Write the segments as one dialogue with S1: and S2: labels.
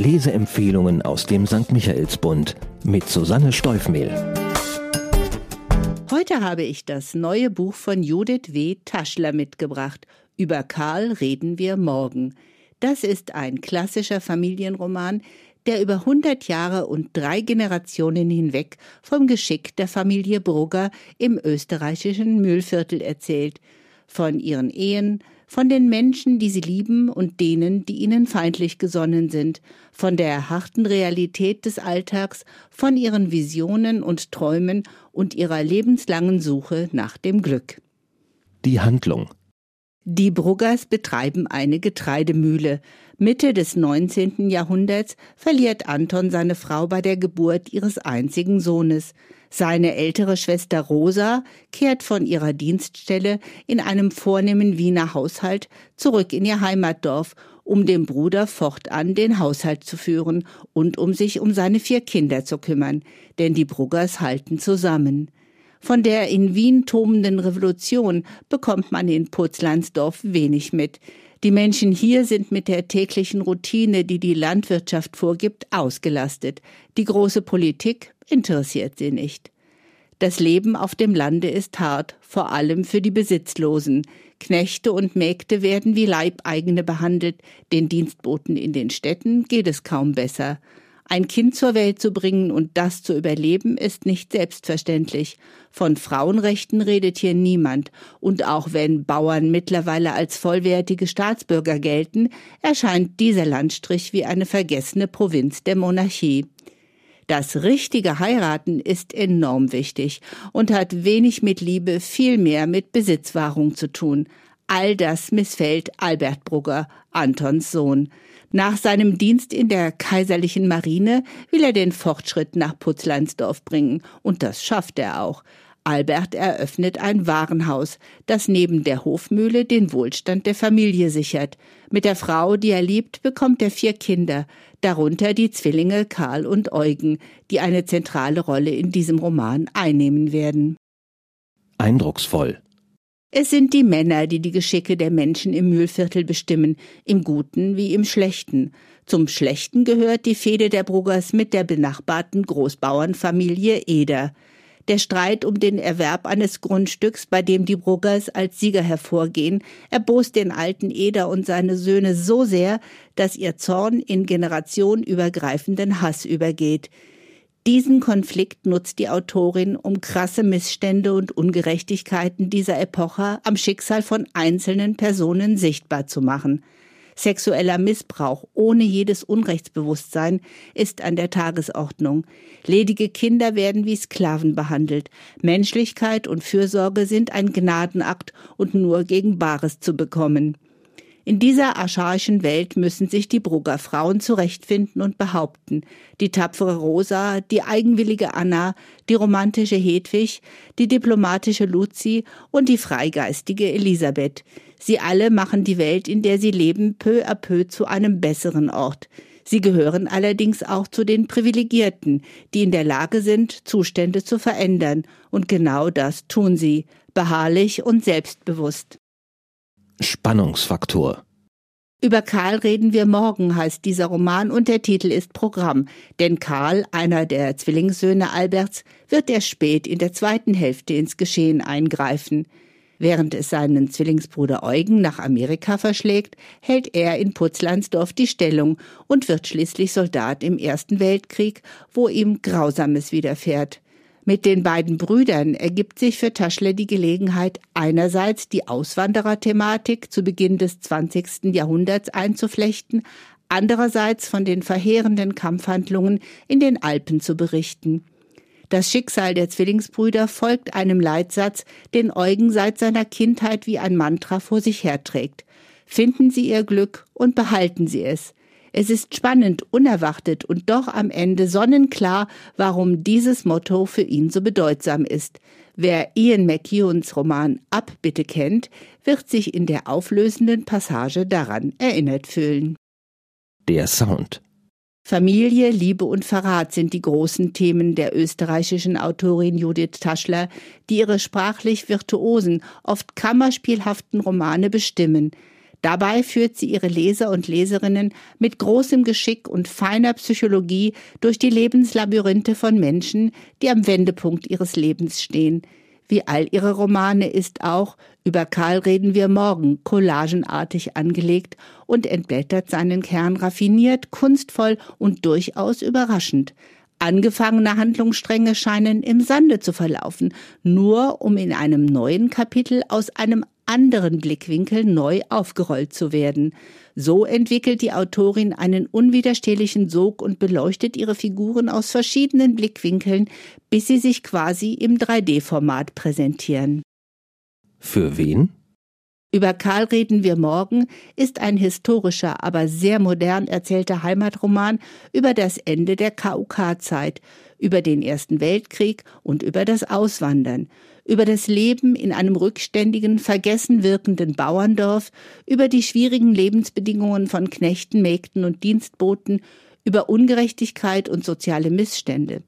S1: Leseempfehlungen aus dem St. Michaelsbund mit Susanne Steufmehl.
S2: Heute habe ich das neue Buch von Judith W. Taschler mitgebracht. Über Karl reden wir morgen. Das ist ein klassischer Familienroman, der über 100 Jahre und drei Generationen hinweg vom Geschick der Familie Brugger im österreichischen Mühlviertel erzählt, von ihren Ehen, von den Menschen, die sie lieben und denen, die ihnen feindlich gesonnen sind, von der harten Realität des Alltags, von ihren Visionen und Träumen und ihrer lebenslangen Suche nach dem Glück.
S1: Die Handlung
S2: die Bruggers betreiben eine Getreidemühle. Mitte des 19. Jahrhunderts verliert Anton seine Frau bei der Geburt ihres einzigen Sohnes. Seine ältere Schwester Rosa kehrt von ihrer Dienststelle in einem vornehmen Wiener Haushalt zurück in ihr Heimatdorf, um dem Bruder fortan den Haushalt zu führen und um sich um seine vier Kinder zu kümmern, denn die Bruggers halten zusammen. Von der in Wien tobenden Revolution bekommt man in Putzlandsdorf wenig mit. Die Menschen hier sind mit der täglichen Routine, die die Landwirtschaft vorgibt, ausgelastet. Die große Politik interessiert sie nicht. Das Leben auf dem Lande ist hart, vor allem für die Besitzlosen. Knechte und Mägde werden wie Leibeigene behandelt, den Dienstboten in den Städten geht es kaum besser. Ein Kind zur Welt zu bringen und das zu überleben, ist nicht selbstverständlich. Von Frauenrechten redet hier niemand, und auch wenn Bauern mittlerweile als vollwertige Staatsbürger gelten, erscheint dieser Landstrich wie eine vergessene Provinz der Monarchie. Das richtige Heiraten ist enorm wichtig und hat wenig mit Liebe, viel mehr mit Besitzwahrung zu tun. All das missfällt Albert Brugger, Antons Sohn. Nach seinem Dienst in der kaiserlichen Marine will er den Fortschritt nach Putzleinsdorf bringen, und das schafft er auch. Albert eröffnet ein Warenhaus, das neben der Hofmühle den Wohlstand der Familie sichert. Mit der Frau, die er liebt, bekommt er vier Kinder, darunter die Zwillinge Karl und Eugen, die eine zentrale Rolle in diesem Roman einnehmen werden.
S1: Eindrucksvoll.
S2: Es sind die Männer, die die Geschicke der Menschen im Mühlviertel bestimmen, im Guten wie im Schlechten. Zum Schlechten gehört die Fehde der Bruggers mit der benachbarten Großbauernfamilie Eder. Der Streit um den Erwerb eines Grundstücks, bei dem die Bruggers als Sieger hervorgehen, erbost den alten Eder und seine Söhne so sehr, dass ihr Zorn in generationübergreifenden Hass übergeht. Diesen Konflikt nutzt die Autorin, um krasse Missstände und Ungerechtigkeiten dieser Epoche am Schicksal von einzelnen Personen sichtbar zu machen. Sexueller Missbrauch ohne jedes Unrechtsbewusstsein ist an der Tagesordnung. Ledige Kinder werden wie Sklaven behandelt. Menschlichkeit und Fürsorge sind ein Gnadenakt und nur gegen Bares zu bekommen. In dieser archaischen Welt müssen sich die Brugger Frauen zurechtfinden und behaupten. Die tapfere Rosa, die eigenwillige Anna, die romantische Hedwig, die diplomatische Luzi und die freigeistige Elisabeth. Sie alle machen die Welt, in der sie leben, peu à peu zu einem besseren Ort. Sie gehören allerdings auch zu den Privilegierten, die in der Lage sind, Zustände zu verändern. Und genau das tun sie, beharrlich und selbstbewusst.
S1: Spannungsfaktor.
S2: Über Karl reden wir morgen, heißt dieser Roman, und der Titel ist Programm. Denn Karl, einer der Zwillingssöhne Alberts, wird erst spät in der zweiten Hälfte ins Geschehen eingreifen. Während es seinen Zwillingsbruder Eugen nach Amerika verschlägt, hält er in Putzlandsdorf die Stellung und wird schließlich Soldat im Ersten Weltkrieg, wo ihm Grausames widerfährt. Mit den beiden Brüdern ergibt sich für Taschle die Gelegenheit, einerseits die Auswandererthematik zu Beginn des 20. Jahrhunderts einzuflechten, andererseits von den verheerenden Kampfhandlungen in den Alpen zu berichten. Das Schicksal der Zwillingsbrüder folgt einem Leitsatz, den Eugen seit seiner Kindheit wie ein Mantra vor sich herträgt. Finden Sie Ihr Glück und behalten Sie es. Es ist spannend, unerwartet und doch am Ende sonnenklar, warum dieses Motto für ihn so bedeutsam ist. Wer Ian McEwans Roman Abbitte kennt, wird sich in der auflösenden Passage daran erinnert fühlen.
S1: Der Sound.
S2: Familie, Liebe und Verrat sind die großen Themen der österreichischen Autorin Judith Taschler, die ihre sprachlich virtuosen, oft kammerspielhaften Romane bestimmen. Dabei führt sie ihre Leser und Leserinnen mit großem Geschick und feiner Psychologie durch die Lebenslabyrinthe von Menschen, die am Wendepunkt ihres Lebens stehen. Wie all ihre Romane ist auch über Karl reden wir morgen collagenartig angelegt und entblättert seinen Kern raffiniert, kunstvoll und durchaus überraschend. Angefangene Handlungsstränge scheinen im Sande zu verlaufen, nur um in einem neuen Kapitel aus einem anderen Blickwinkel neu aufgerollt zu werden. So entwickelt die Autorin einen unwiderstehlichen Sog und beleuchtet ihre Figuren aus verschiedenen Blickwinkeln, bis sie sich quasi im 3D-Format präsentieren.
S1: Für wen?
S2: Über Karl reden wir morgen ist ein historischer, aber sehr modern erzählter Heimatroman über das Ende der KUK-Zeit, über den Ersten Weltkrieg und über das Auswandern, über das Leben in einem rückständigen, vergessen wirkenden Bauerndorf, über die schwierigen Lebensbedingungen von Knechten, Mägden und Dienstboten, über Ungerechtigkeit und soziale Missstände.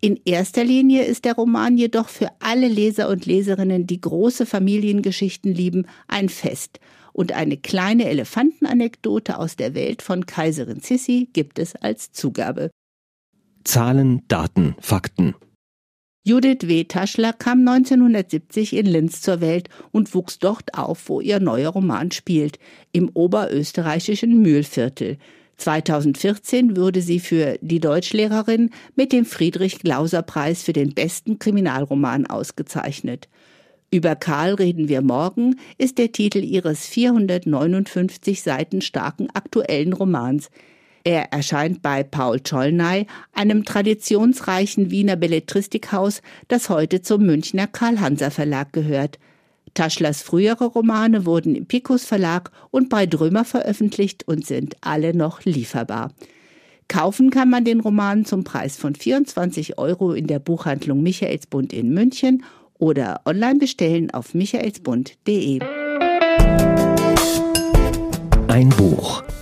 S2: In erster Linie ist der Roman jedoch für alle Leser und Leserinnen, die große Familiengeschichten lieben, ein Fest. Und eine kleine Elefantenanekdote aus der Welt von Kaiserin Sissi gibt es als Zugabe.
S1: Zahlen, Daten, Fakten.
S2: Judith W. Taschler kam 1970 in Linz zur Welt und wuchs dort auf, wo ihr neuer Roman spielt, im oberösterreichischen Mühlviertel. 2014 wurde sie für Die Deutschlehrerin mit dem Friedrich-Glauser-Preis für den besten Kriminalroman ausgezeichnet. Über Karl reden wir morgen ist der Titel ihres 459 Seiten starken aktuellen Romans. Er erscheint bei Paul Czollnay, einem traditionsreichen Wiener Belletristikhaus, das heute zum Münchner Karl-Hanser Verlag gehört. Taschlers frühere Romane wurden im Picus Verlag und bei Drömer veröffentlicht und sind alle noch lieferbar. Kaufen kann man den Roman zum Preis von 24 Euro in der Buchhandlung Michaelsbund in München oder online bestellen auf michaelsbund.de.
S1: Ein Buch,